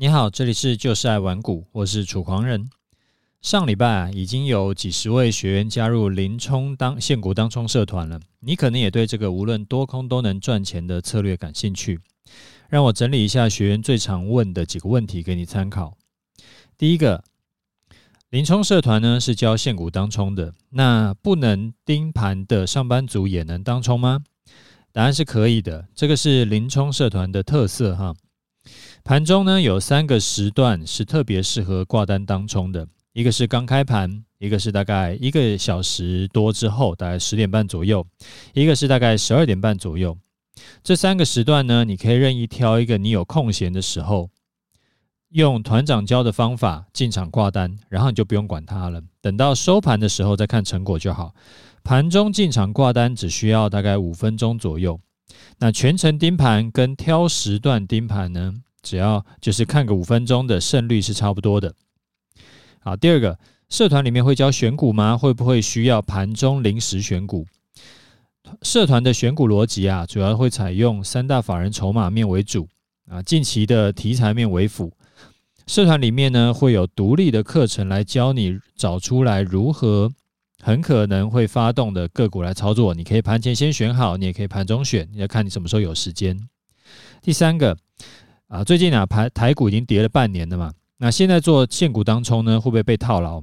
你好，这里是就是爱玩股，我是楚狂人。上礼拜，已经有几十位学员加入林冲当现股当冲社团了。你可能也对这个无论多空都能赚钱的策略感兴趣。让我整理一下学员最常问的几个问题给你参考。第一个，林冲社团呢是教现股当冲的，那不能盯盘的上班族也能当冲吗？答案是可以的，这个是林冲社团的特色哈。盘中呢，有三个时段是特别适合挂单当冲的，一个是刚开盘，一个是大概一个小时多之后，大概十点半左右，一个是大概十二点半左右。这三个时段呢，你可以任意挑一个你有空闲的时候，用团长教的方法进场挂单，然后你就不用管它了，等到收盘的时候再看成果就好。盘中进场挂单只需要大概五分钟左右。那全程盯盘跟挑时段盯盘呢？只要就是看个五分钟的胜率是差不多的。好，第二个，社团里面会教选股吗？会不会需要盘中临时选股？社团的选股逻辑啊，主要会采用三大法人筹码面为主啊，近期的题材面为辅。社团里面呢，会有独立的课程来教你找出来如何很可能会发动的个股来操作。你可以盘前先选好，你也可以盘中选，要看你什么时候有时间。第三个。啊，最近啊，台台股已经跌了半年了嘛，那现在做现股当冲呢，会不会被套牢？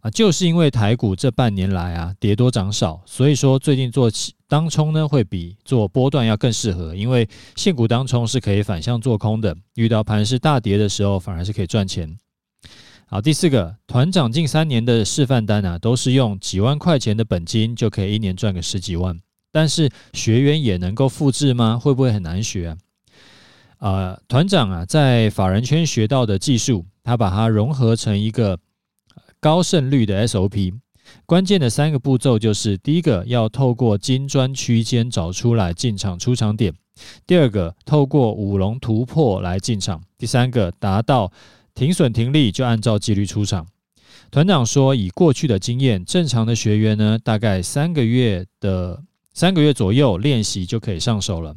啊，就是因为台股这半年来啊，跌多涨少，所以说最近做当冲呢，会比做波段要更适合，因为现股当冲是可以反向做空的，遇到盘势大跌的时候，反而是可以赚钱。好，第四个，团长近三年的示范单啊，都是用几万块钱的本金就可以一年赚个十几万，但是学员也能够复制吗？会不会很难学啊？呃，团长啊，在法人圈学到的技术，他把它融合成一个高胜率的 SOP。关键的三个步骤就是：第一个，要透过金砖区间找出来进场出场点；第二个，透过五龙突破来进场；第三个，达到停损停利就按照纪律出场。团长说，以过去的经验，正常的学员呢，大概三个月的三个月左右练习就可以上手了。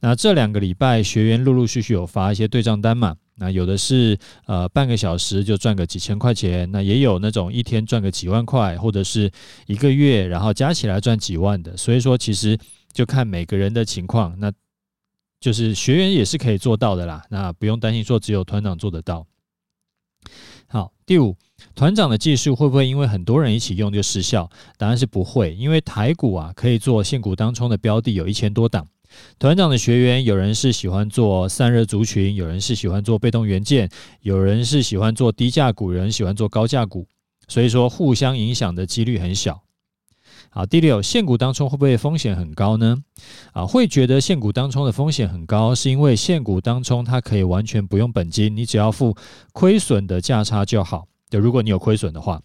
那这两个礼拜，学员陆陆续续有发一些对账单嘛？那有的是呃半个小时就赚个几千块钱，那也有那种一天赚个几万块，或者是一个月然后加起来赚几万的。所以说，其实就看每个人的情况，那就是学员也是可以做到的啦。那不用担心说只有团长做得到。好，第五，团长的技术会不会因为很多人一起用就失效？答案是不会，因为台股啊可以做现股当冲的标的有一千多档。团长的学员，有人是喜欢做散热族群，有人是喜欢做被动元件，有人是喜欢做低价股，人喜欢做高价股，所以说互相影响的几率很小。好，第六，现股当冲会不会风险很高呢？啊，会觉得现股当冲的风险很高，是因为现股当冲它可以完全不用本金，你只要付亏损的价差就好。就如果你有亏损的话，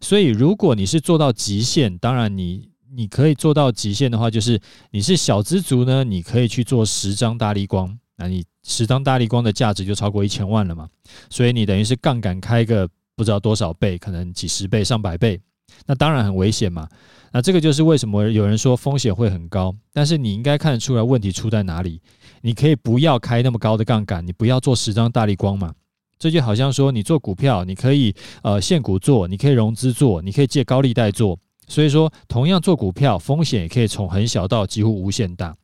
所以如果你是做到极限，当然你。你可以做到极限的话，就是你是小资族呢，你可以去做十张大立光，那你十张大立光的价值就超过一千万了嘛，所以你等于是杠杆开个不知道多少倍，可能几十倍、上百倍，那当然很危险嘛。那这个就是为什么有人说风险会很高，但是你应该看得出来问题出在哪里。你可以不要开那么高的杠杆，你不要做十张大立光嘛。这就好像说你做股票，你可以呃现股做，你可以融资做，你可以借高利贷做。所以说，同样做股票，风险也可以从很小到几乎无限大，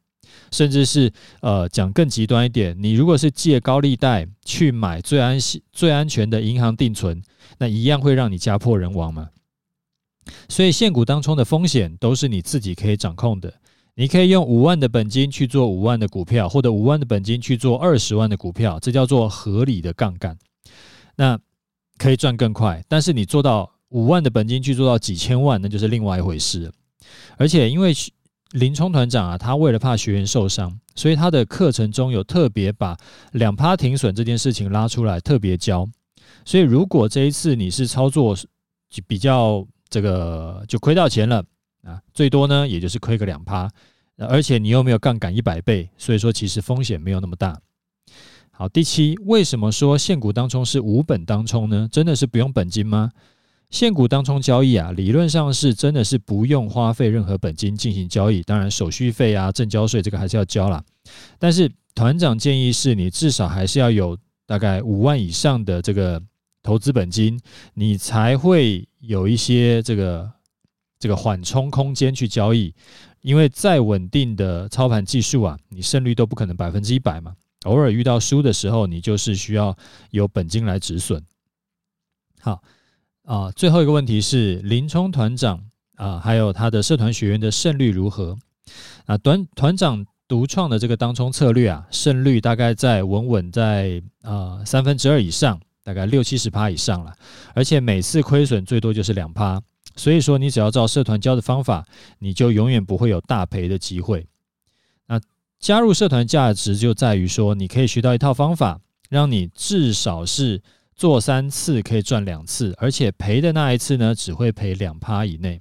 甚至是呃讲更极端一点，你如果是借高利贷去买最安最安全的银行定存，那一样会让你家破人亡嘛。所以现股当中的风险都是你自己可以掌控的，你可以用五万的本金去做五万的股票，或者五万的本金去做二十万的股票，这叫做合理的杠杆，那可以赚更快，但是你做到。五万的本金去做到几千万，那就是另外一回事。而且因为林冲团长啊，他为了怕学员受伤，所以他的课程中有特别把两趴停损这件事情拉出来特别教。所以如果这一次你是操作比较这个就亏到钱了啊，最多呢也就是亏个两趴，而且你又没有杠杆一百倍，所以说其实风险没有那么大。好，第七，为什么说现股当冲是无本当冲呢？真的是不用本金吗？现股当冲交易啊，理论上是真的是不用花费任何本金进行交易，当然手续费啊、证交税这个还是要交啦。但是团长建议是你至少还是要有大概五万以上的这个投资本金，你才会有一些这个这个缓冲空间去交易。因为再稳定的操盘技术啊，你胜率都不可能百分之一百嘛。偶尔遇到输的时候，你就是需要有本金来止损。好啊，最后一个问题是林冲团长啊，还有他的社团学员的胜率如何？啊，团团长独创的这个当冲策略啊，胜率大概在稳稳在啊三分之二以上，大概六七十趴以上了，而且每次亏损最多就是两趴。所以说，你只要照社团教的方法，你就永远不会有大赔的机会。那加入社团价值就在于说，你可以学到一套方法，让你至少是做三次可以赚两次，而且赔的那一次呢，只会赔两趴以内。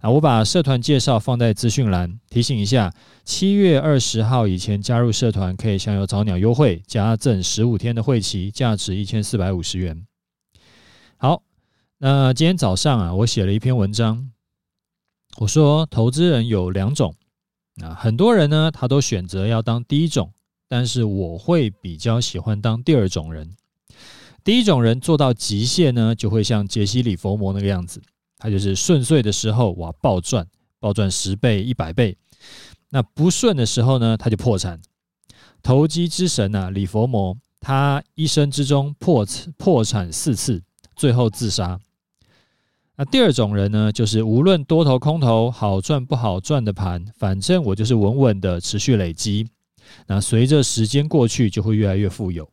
啊，我把社团介绍放在资讯栏，提醒一下，七月二十号以前加入社团可以享有早鸟优惠，加赠十五天的会期，价值一千四百五十元。好。那今天早上啊，我写了一篇文章。我说，投资人有两种，啊，很多人呢，他都选择要当第一种，但是我会比较喜欢当第二种人。第一种人做到极限呢，就会像杰西·里佛摩那个样子，他就是顺遂的时候哇暴赚，暴赚十倍、一百倍；那不顺的时候呢，他就破产。投机之神啊，李佛摩，他一生之中破破产四次，最后自杀。那第二种人呢，就是无论多头空头好赚不好赚的盘，反正我就是稳稳的持续累积。那随着时间过去，就会越来越富有。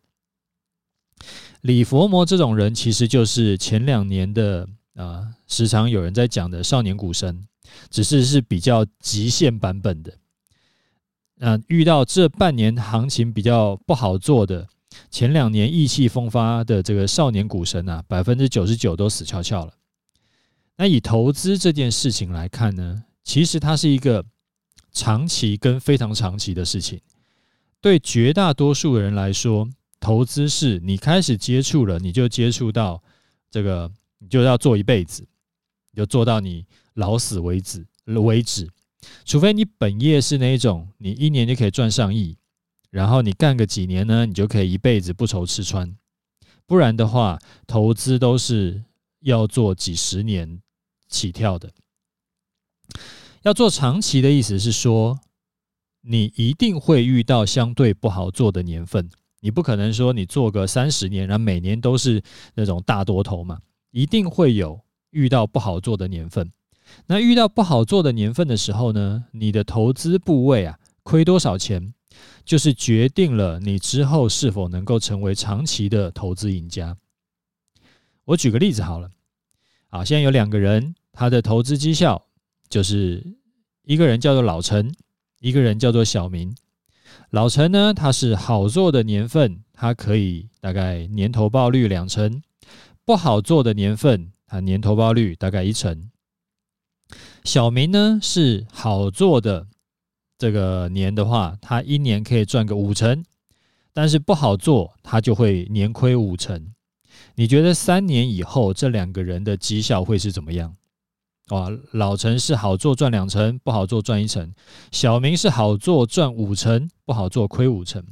李佛摩这种人，其实就是前两年的啊、时常有人在讲的少年股神，只是是比较极限版本的。那遇到这半年行情比较不好做的，前两年意气风发的这个少年股神啊，百分之九十九都死翘翘了。那以投资这件事情来看呢，其实它是一个长期跟非常长期的事情。对绝大多数人来说，投资是你开始接触了，你就接触到这个，你就要做一辈子，就做到你老死为止为止。除非你本业是那种，你一年就可以赚上亿，然后你干个几年呢，你就可以一辈子不愁吃穿。不然的话，投资都是要做几十年。起跳的，要做长期的意思是说，你一定会遇到相对不好做的年份。你不可能说你做个三十年，然后每年都是那种大多头嘛，一定会有遇到不好做的年份。那遇到不好做的年份的时候呢，你的投资部位啊，亏多少钱，就是决定了你之后是否能够成为长期的投资赢家。我举个例子好了，好，现在有两个人。他的投资绩效就是一个人叫做老陈，一个人叫做小明。老陈呢，他是好做的年份，他可以大概年投报率两成；不好做的年份，他年投报率大概一成。小明呢，是好做的这个年的话，他一年可以赚个五成，但是不好做，他就会年亏五成。你觉得三年以后这两个人的绩效会是怎么样？哇，老陈是好做赚两成，不好做赚一成；小明是好做赚五成，不好做亏五成。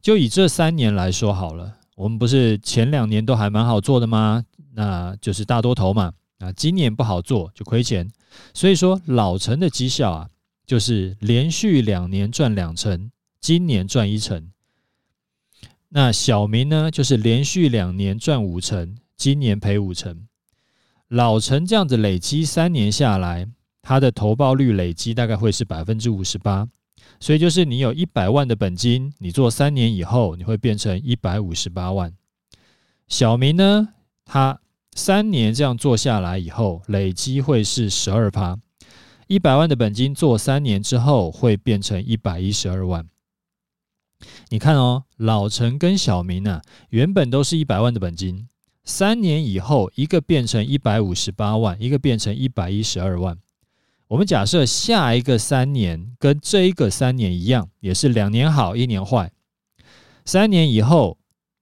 就以这三年来说好了，我们不是前两年都还蛮好做的吗？那就是大多头嘛。啊，今年不好做就亏钱。所以说，老陈的绩效啊，就是连续两年赚两成，今年赚一成。那小明呢，就是连续两年赚五成，今年赔五成。老陈这样子累积三年下来，他的投报率累积大概会是百分之五十八，所以就是你有一百万的本金，你做三年以后，你会变成一百五十八万。小明呢，他三年这样做下来以后，累积会是十二趴，一百万的本金做三年之后会变成一百一十二万。你看哦，老陈跟小明呢，原本都是一百万的本金。三年以后，一个变成一百五十八万，一个变成一百一十二万。我们假设下一个三年跟这一个三年一样，也是两年好，一年坏。三年以后，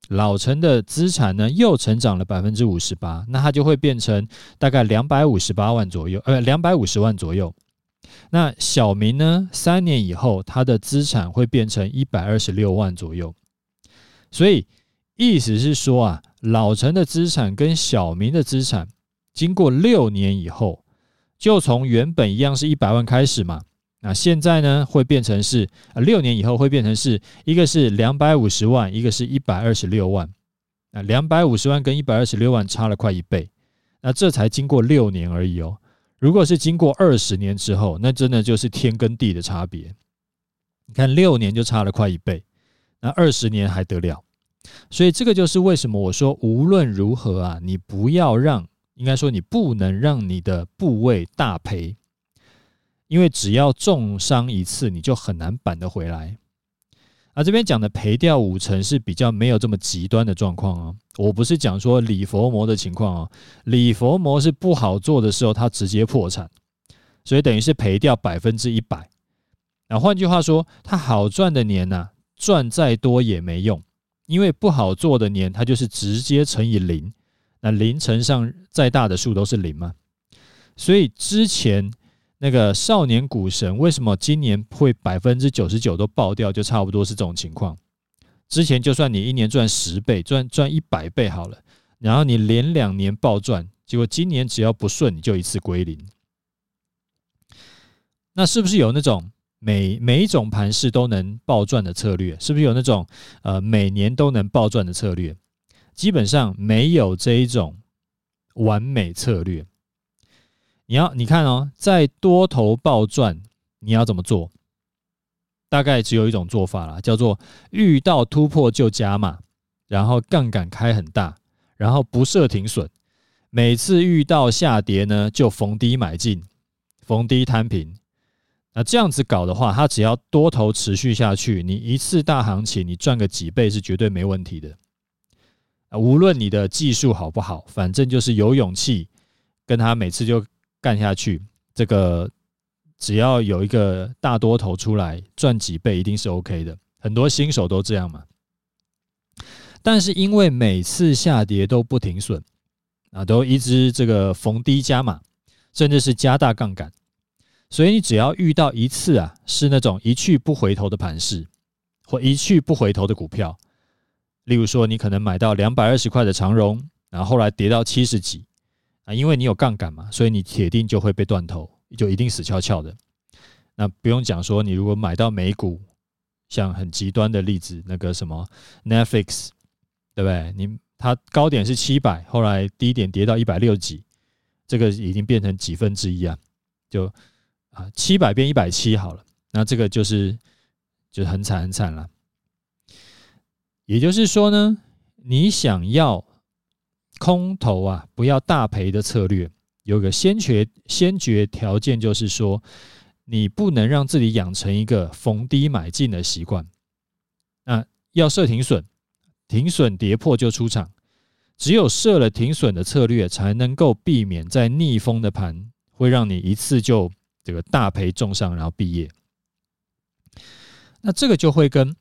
老陈的资产呢又成长了百分之五十八，那他就会变成大概两百五十八万左右，呃，两百五十万左右。那小明呢，三年以后他的资产会变成一百二十六万左右。所以意思是说啊，老陈的资产跟小明的资产，经过六年以后，就从原本一样是一百万开始嘛。那现在呢，会变成是呃六年以后会变成是一个是两百五十万，一个是一百二十六万。那两百五十万跟一百二十六万差了快一倍。那这才经过六年而已哦。如果是经过二十年之后，那真的就是天跟地的差别。你看六年就差了快一倍，那二十年还得了？所以这个就是为什么我说无论如何啊，你不要让，应该说你不能让你的部位大赔。因为只要重伤一次，你就很难扳得回来。啊，这边讲的赔掉五成是比较没有这么极端的状况哦。我不是讲说李佛摩的情况哦，李佛摩是不好做的时候，他直接破产，所以等于是赔掉百分之一百。那换句话说，他好赚的年呐，赚再多也没用，因为不好做的年，它就是直接乘以零。那零乘上再大的数都是零嘛，所以之前。那个少年股神为什么今年会百分之九十九都爆掉？就差不多是这种情况。之前就算你一年赚十倍，赚赚一百倍好了，然后你连两年暴赚，结果今年只要不顺，你就一次归零。那是不是有那种每每一种盘势都能暴赚的策略？是不是有那种呃每年都能暴赚的策略？基本上没有这一种完美策略。你要你看哦，在多头暴赚，你要怎么做？大概只有一种做法啦，叫做遇到突破就加码，然后杠杆开很大，然后不设停损。每次遇到下跌呢，就逢低买进，逢低摊平。那这样子搞的话，它只要多头持续下去，你一次大行情你赚个几倍是绝对没问题的。无论你的技术好不好，反正就是有勇气跟他每次就。干下去，这个只要有一个大多头出来赚几倍，一定是 OK 的。很多新手都这样嘛。但是因为每次下跌都不停损啊，都一直这个逢低加码，甚至是加大杠杆，所以你只要遇到一次啊，是那种一去不回头的盘势，或一去不回头的股票，例如说你可能买到两百二十块的长荣，然后后来跌到七十几。啊，因为你有杠杆嘛，所以你铁定就会被断头，就一定死翘翘的。那不用讲说，你如果买到美股，像很极端的例子，那个什么 Netflix，对不对？你它高点是七百，后来低点跌到一百六几，这个已经变成几分之一啊？就啊，七百变一百七好了，那这个就是就很惨很惨了。也就是说呢，你想要。空头啊，不要大赔的策略，有个先决先决条件，就是说，你不能让自己养成一个逢低买进的习惯。那要设停损，停损跌破就出场。只有设了停损的策略，才能够避免在逆风的盘会让你一次就这个大赔重伤，然后毕业。那这个就会跟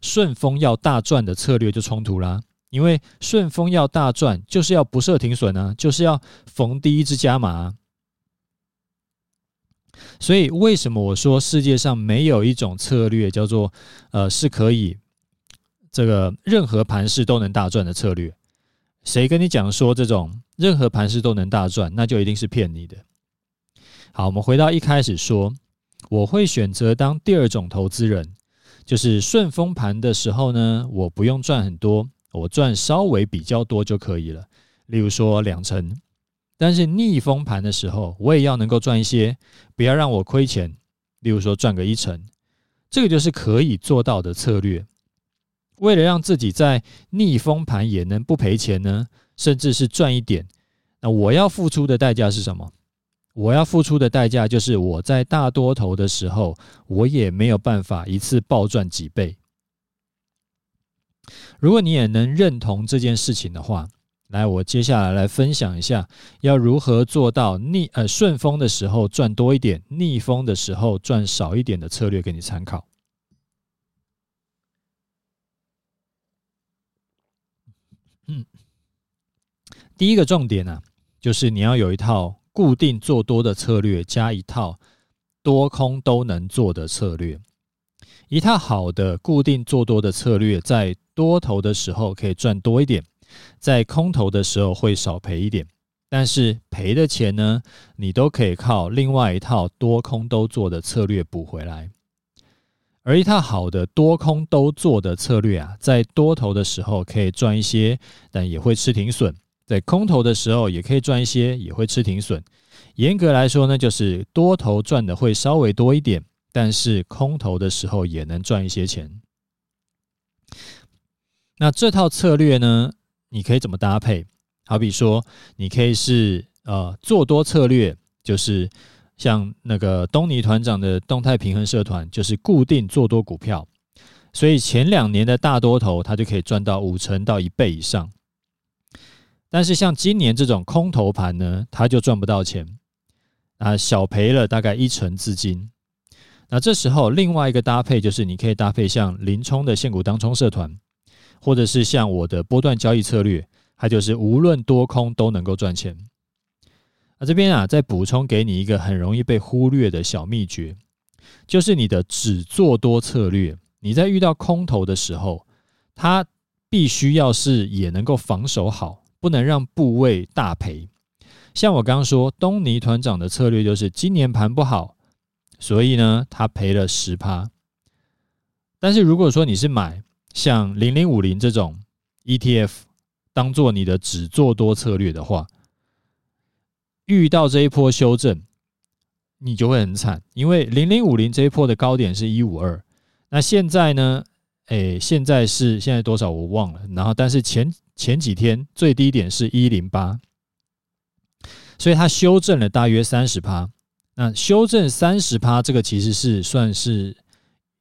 顺风要大赚的策略就冲突啦。因为顺风要大赚，就是要不设停损啊，就是要逢低一直加码啊。所以为什么我说世界上没有一种策略叫做呃是可以这个任何盘势都能大赚的策略？谁跟你讲说这种任何盘势都能大赚，那就一定是骗你的。好，我们回到一开始说，我会选择当第二种投资人，就是顺风盘的时候呢，我不用赚很多。我赚稍微比较多就可以了，例如说两成。但是逆风盘的时候，我也要能够赚一些，不要让我亏钱。例如说赚个一成，这个就是可以做到的策略。为了让自己在逆风盘也能不赔钱呢，甚至是赚一点，那我要付出的代价是什么？我要付出的代价就是我在大多头的时候，我也没有办法一次暴赚几倍。如果你也能认同这件事情的话，来，我接下来来分享一下要如何做到逆呃顺风的时候赚多一点，逆风的时候赚少一点的策略给你参考。嗯，第一个重点呢，就是你要有一套固定做多的策略，加一套多空都能做的策略。一套好的固定做多的策略，在多头的时候可以赚多一点，在空头的时候会少赔一点。但是赔的钱呢，你都可以靠另外一套多空都做的策略补回来。而一套好的多空都做的策略啊，在多头的时候可以赚一些，但也会吃停损；在空头的时候也可以赚一些，也会吃停损。严格来说呢，就是多头赚的会稍微多一点，但是空头的时候也能赚一些钱。那这套策略呢，你可以怎么搭配？好比说，你可以是呃做多策略，就是。像那个东尼团长的动态平衡社团，就是固定做多股票，所以前两年的大多头，他就可以赚到五成到一倍以上。但是像今年这种空头盘呢，他就赚不到钱，啊，小赔了大概一成资金。那这时候另外一个搭配就是，你可以搭配像林冲的现股当冲社团，或者是像我的波段交易策略，它就是无论多空都能够赚钱。这边啊，再补充给你一个很容易被忽略的小秘诀，就是你的只做多策略。你在遇到空头的时候，它必须要是也能够防守好，不能让部位大赔。像我刚刚说，东尼团长的策略就是今年盘不好，所以呢，他赔了十趴。但是如果说你是买像零零五零这种 ETF，当做你的只做多策略的话，遇到这一波修正，你就会很惨，因为零零五零这一波的高点是一五二，那现在呢？诶，现在是现在多少我忘了，然后但是前前几天最低点是一零八，所以它修正了大约三十趴。那修正三十趴，这个其实是算是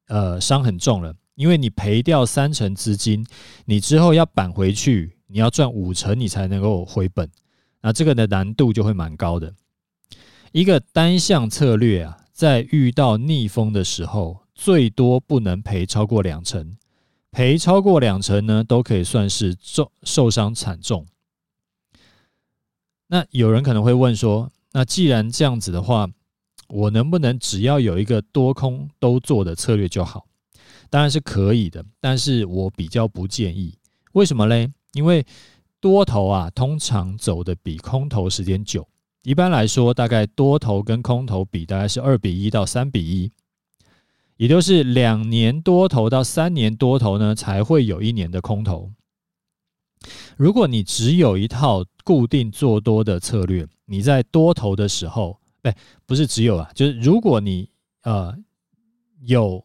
呃伤很重了，因为你赔掉三成资金，你之后要扳回去，你要赚五成，你才能够回本。那这个的难度就会蛮高的。一个单向策略啊，在遇到逆风的时候，最多不能赔超过两成，赔超过两成呢，都可以算是重受伤惨重。那有人可能会问说，那既然这样子的话，我能不能只要有一个多空都做的策略就好？当然是可以的，但是我比较不建议。为什么嘞？因为多头啊，通常走的比空头时间久。一般来说，大概多头跟空头比，大概是二比一到三比一，也就是两年多头到三年多头呢，才会有一年的空头。如果你只有一套固定做多的策略，你在多头的时候，不，不是只有啊，就是如果你呃有，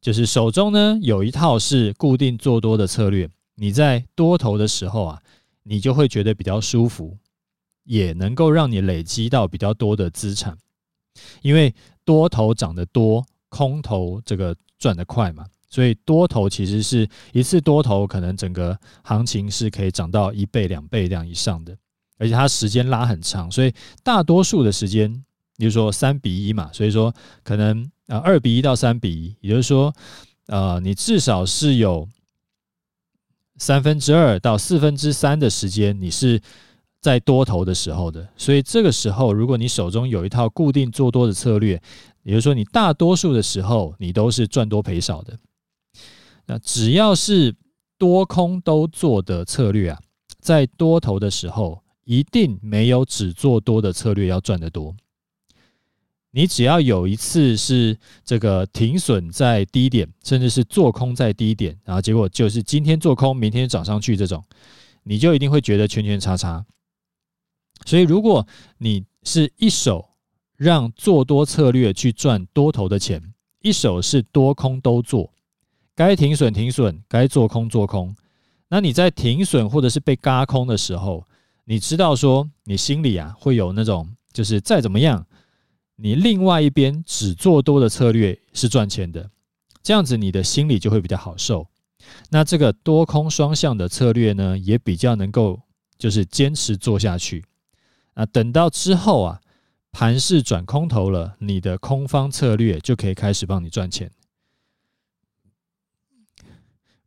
就是手中呢有一套是固定做多的策略。你在多头的时候啊，你就会觉得比较舒服，也能够让你累积到比较多的资产，因为多头涨得多，空头这个赚得快嘛，所以多头其实是一次多头可能整个行情是可以涨到一倍、两倍这样以上的，而且它时间拉很长，所以大多数的时间，比如说三比一嘛，所以说可能呃二比一到三比一，也就是说呃你至少是有。三分之二到四分之三的时间，你是在多头的时候的，所以这个时候，如果你手中有一套固定做多的策略，也就是说，你大多数的时候你都是赚多赔少的。那只要是多空都做的策略啊，在多头的时候，一定没有只做多的策略要赚得多。你只要有一次是这个停损在低点，甚至是做空在低点，然后结果就是今天做空，明天涨上去这种，你就一定会觉得圈圈叉叉。所以，如果你是一手让做多策略去赚多头的钱，一手是多空都做，该停损停损，该做空做空，那你在停损或者是被嘎空的时候，你知道说你心里啊会有那种就是再怎么样。你另外一边只做多的策略是赚钱的，这样子你的心里就会比较好受。那这个多空双向的策略呢，也比较能够就是坚持做下去。啊，等到之后啊，盘势转空头了，你的空方策略就可以开始帮你赚钱。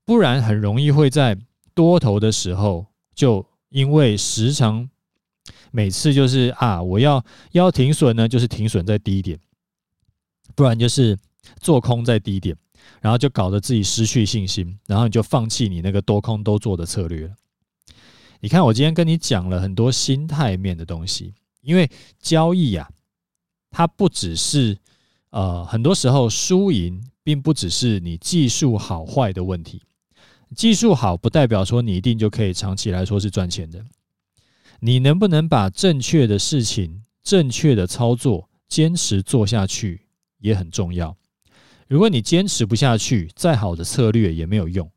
不然很容易会在多头的时候，就因为时常。每次就是啊，我要要停损呢，就是停损在低点，不然就是做空在低点，然后就搞得自己失去信心，然后你就放弃你那个多空都做的策略了。你看，我今天跟你讲了很多心态面的东西，因为交易呀、啊，它不只是呃，很多时候输赢并不只是你技术好坏的问题，技术好不代表说你一定就可以长期来说是赚钱的。你能不能把正确的事情、正确的操作坚持做下去也很重要。如果你坚持不下去，再好的策略也没有用。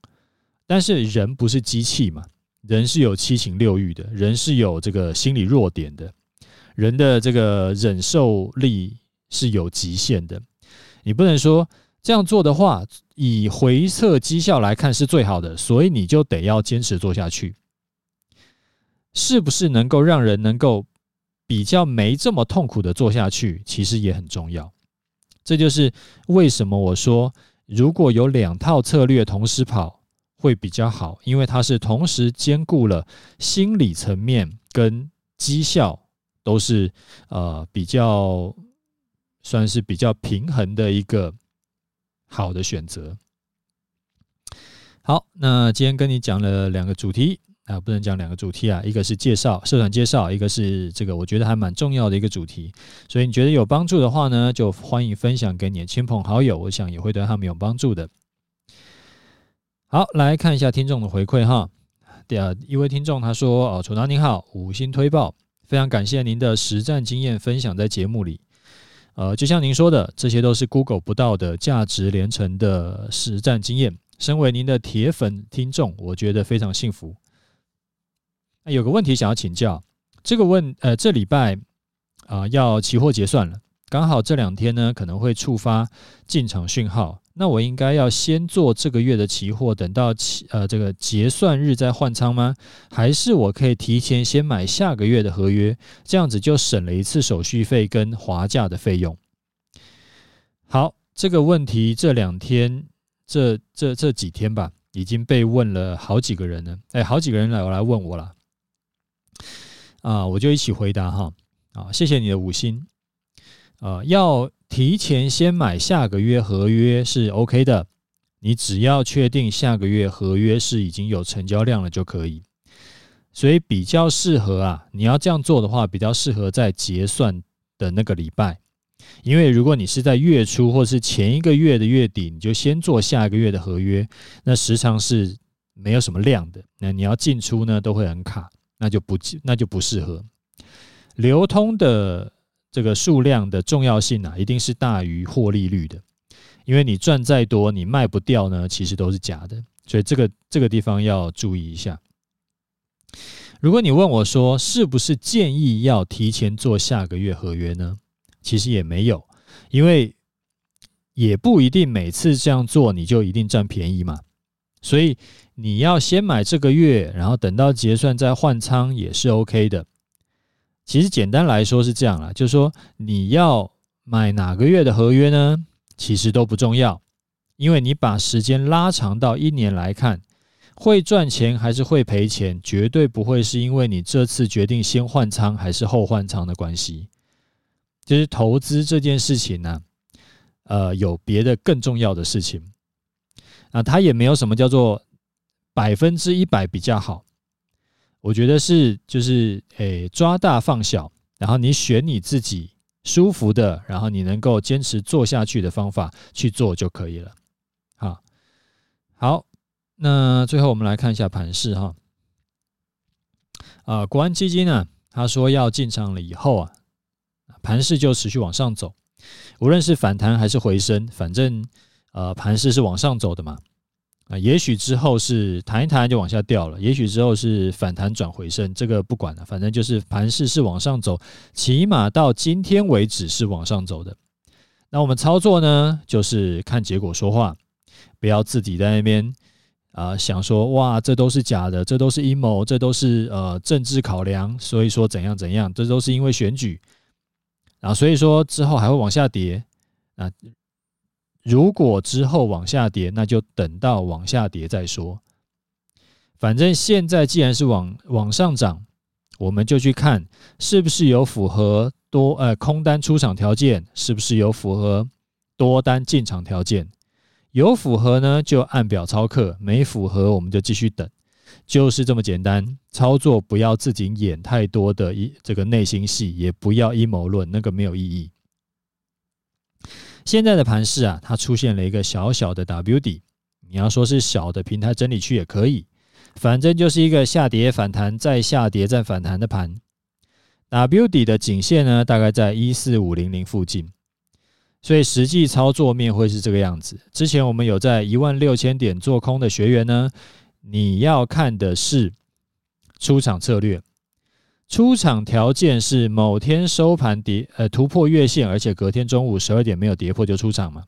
但是人不是机器嘛。人是有七情六欲的，人是有这个心理弱点的，人的这个忍受力是有极限的。你不能说这样做的话，以回测绩效来看是最好的，所以你就得要坚持做下去。是不是能够让人能够比较没这么痛苦的做下去，其实也很重要。这就是为什么我说，如果有两套策略同时跑。会比较好，因为它是同时兼顾了心理层面跟绩效，都是呃比较算是比较平衡的一个好的选择。好，那今天跟你讲了两个主题啊，不能讲两个主题啊，一个是介绍社团介绍，一个是这个我觉得还蛮重要的一个主题。所以你觉得有帮助的话呢，就欢迎分享给你的亲朋好友，我想也会对他们有帮助的。好，来看一下听众的回馈哈。第二一位听众他说：“哦，楚南您好，五星推爆，非常感谢您的实战经验分享在节目里。呃，就像您说的，这些都是 Google 不到的价值连城的实战经验。身为您的铁粉听众，我觉得非常幸福。那有个问题想要请教，这个问呃，这礼拜啊、要期货结算了，刚好这两天呢可能会触发进场讯号。”那我应该要先做这个月的期货，等到期呃这个结算日再换仓吗？还是我可以提前先买下个月的合约，这样子就省了一次手续费跟滑价的费用？好，这个问题这两天这这这几天吧，已经被问了好几个人了。哎，好几个人来我来问我了，啊，我就一起回答哈。啊，谢谢你的五星。呃，要。提前先买下个月合约是 OK 的，你只要确定下个月合约是已经有成交量了就可以。所以比较适合啊，你要这样做的话，比较适合在结算的那个礼拜，因为如果你是在月初或是前一个月的月底，你就先做下一个月的合约，那时常是没有什么量的，那你要进出呢都会很卡，那就不那就不适合流通的。这个数量的重要性啊，一定是大于获利率的，因为你赚再多，你卖不掉呢，其实都是假的，所以这个这个地方要注意一下。如果你问我说，是不是建议要提前做下个月合约呢？其实也没有，因为也不一定每次这样做你就一定占便宜嘛，所以你要先买这个月，然后等到结算再换仓也是 OK 的。其实简单来说是这样啦，就是说你要买哪个月的合约呢？其实都不重要，因为你把时间拉长到一年来看，会赚钱还是会赔钱，绝对不会是因为你这次决定先换仓还是后换仓的关系。就是投资这件事情呢，呃，有别的更重要的事情啊，它也没有什么叫做百分之一百比较好。我觉得是就是诶，抓大放小，然后你选你自己舒服的，然后你能够坚持做下去的方法去做就可以了。好，好，那最后我们来看一下盘势哈。啊，国安基金呢，他说要进场了以后啊，盘势就持续往上走，无论是反弹还是回升，反正呃盘势是往上走的嘛。啊，也许之后是弹一弹就往下掉了，也许之后是反弹转回升，这个不管了，反正就是盘势是往上走，起码到今天为止是往上走的。那我们操作呢，就是看结果说话，不要自己在那边啊、想说哇，这都是假的，这都是阴谋，这都是呃政治考量，所以说怎样怎样，这都是因为选举，然后所以说之后还会往下跌啊。如果之后往下跌，那就等到往下跌再说。反正现在既然是往往上涨，我们就去看是不是有符合多呃空单出场条件，是不是有符合多单进场条件，有符合呢就按表操课，没符合我们就继续等，就是这么简单。操作不要自己演太多的一这个内心戏，也不要阴谋论，那个没有意义。现在的盘势啊，它出现了一个小小的 W 底，你要说是小的平台整理区也可以，反正就是一个下跌反弹再下跌再反弹的盘。W 底的颈线呢，大概在一四五零零附近。所以实际操作面会是这个样子。之前我们有在一万六千点做空的学员呢，你要看的是出场策略。出场条件是某天收盘跌呃突破月线，而且隔天中午十二点没有跌破就出场嘛。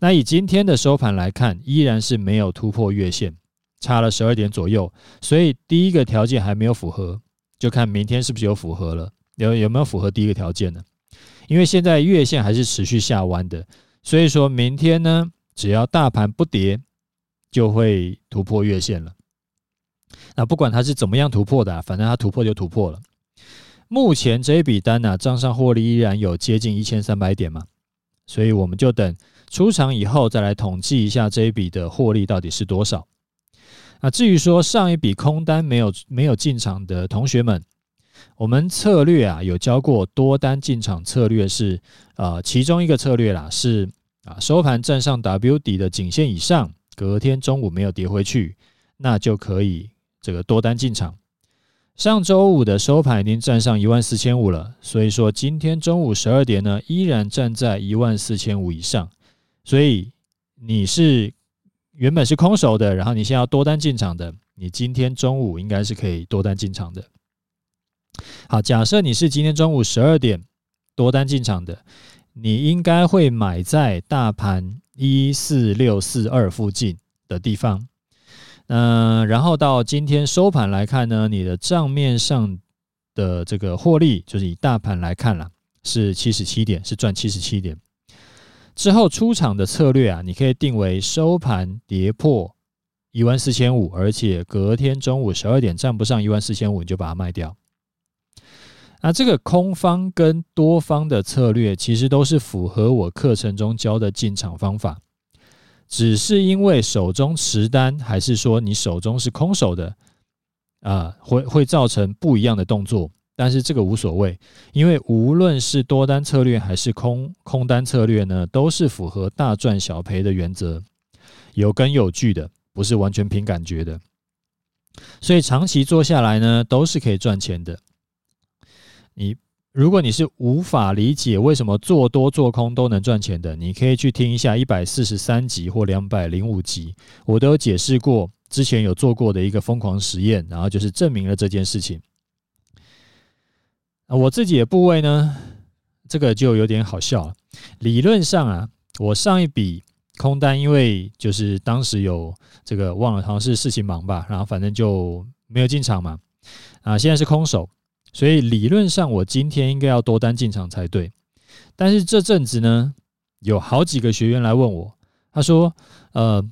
那以今天的收盘来看，依然是没有突破月线，差了十二点左右。所以第一个条件还没有符合，就看明天是不是有符合了，有有没有符合第一个条件呢？因为现在月线还是持续下弯的，所以说明天呢，只要大盘不跌，就会突破月线了。那不管它是怎么样突破的啊，反正它突破就突破了。目前这一笔单呢，账上获利依然有接近一千三百点嘛，所以我们就等出场以后再来统计一下这一笔的获利到底是多少。那至于说上一笔空单没有没有进场的同学们。我们策略啊有教过多单进场策略是呃其中一个策略啦，是啊收盘站上 W 底的颈线以上，隔天中午没有跌回去，那就可以这个多单进场。上周五的收盘已经站上一万四千五了，所以说今天中午十二点呢依然站在一万四千五以上，所以你是原本是空手的，然后你现在要多单进场的，你今天中午应该是可以多单进场的。好，假设你是今天中午十二点多单进场的，你应该会买在大盘一四六四二附近的地方。嗯、然后到今天收盘来看呢，你的账面上的这个获利，就是以大盘来看啦，是七十七点，是赚七十七点。之后出场的策略啊，你可以定为收盘跌破一万四千五，而且隔天中午十二点站不上一万四千五，你就把它卖掉。那这个空方跟多方的策略，其实都是符合我课程中教的进场方法，只是因为手中持单，还是说你手中是空手的，啊，会会造成不一样的动作。但是这个无所谓，因为无论是多单策略还是空空单策略呢，都是符合大赚小赔的原则，有根有据的，不是完全凭感觉的。所以长期做下来呢，都是可以赚钱的。你如果你是无法理解为什么做多做空都能赚钱的，你可以去听一下一百四十三集或两百零五集，我都有解释过之前有做过的一个疯狂实验，然后就是证明了这件事情。我自己的部位呢，这个就有点好笑了。理论上啊，我上一笔空单，因为就是当时有这个忘了，好像是事情忙吧，然后反正就没有进场嘛。啊，现在是空手。所以理论上，我今天应该要多单进场才对。但是这阵子呢，有好几个学员来问我，他说：“呃，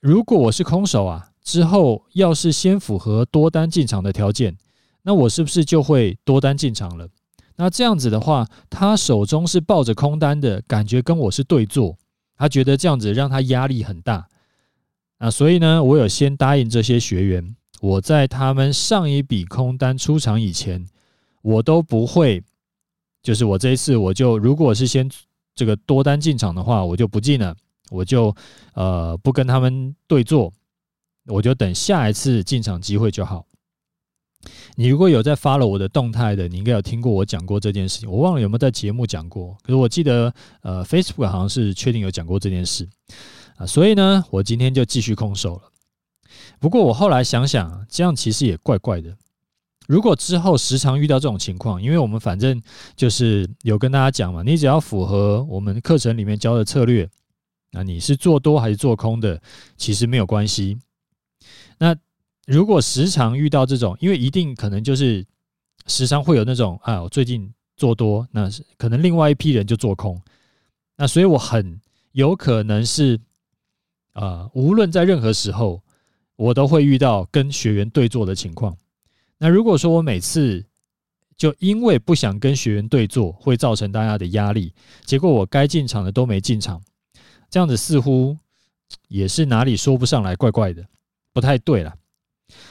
如果我是空手啊，之后要是先符合多单进场的条件，那我是不是就会多单进场了？那这样子的话，他手中是抱着空单的感觉，跟我是对坐，他觉得这样子让他压力很大。啊，所以呢，我有先答应这些学员。”我在他们上一笔空单出场以前，我都不会，就是我这一次我就如果是先这个多单进场的话，我就不进了，我就呃不跟他们对坐，我就等下一次进场机会就好。你如果有在发了我的动态的，你应该有听过我讲过这件事情，我忘了有没有在节目讲过，可是我记得呃 Facebook 好像是确定有讲过这件事啊，所以呢，我今天就继续空手了。不过我后来想想，这样其实也怪怪的。如果之后时常遇到这种情况，因为我们反正就是有跟大家讲嘛，你只要符合我们课程里面教的策略，那你是做多还是做空的，其实没有关系。那如果时常遇到这种，因为一定可能就是时常会有那种啊，我最近做多，那可能另外一批人就做空，那所以我很有可能是啊，无论在任何时候。我都会遇到跟学员对坐的情况。那如果说我每次就因为不想跟学员对坐，会造成大家的压力，结果我该进场的都没进场，这样子似乎也是哪里说不上来，怪怪的，不太对了。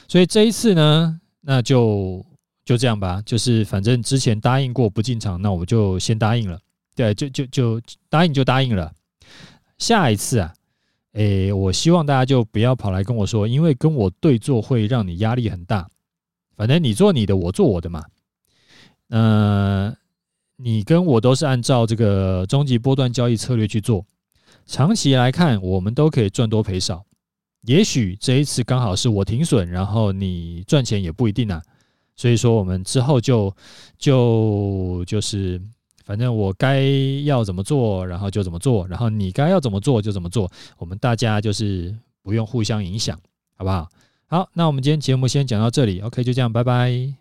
所以这一次呢，那就就这样吧，就是反正之前答应过不进场，那我就先答应了。对，就就就答应就答应了。下一次啊，诶，我希望大家就不要跑来跟我说，因为跟我对坐会让你压力很大。反正你做你的，我做我的嘛。呃，你跟我都是按照这个终极波段交易策略去做，长期来看，我们都可以赚多赔少。也许这一次刚好是我停损，然后你赚钱也不一定啊。所以说，我们之后就就就是，反正我该要怎么做，然后就怎么做，然后你该要怎么做就怎么做。我们大家就是不用互相影响，好不好？好，那我们今天节目先讲到这里，OK，就这样，拜拜。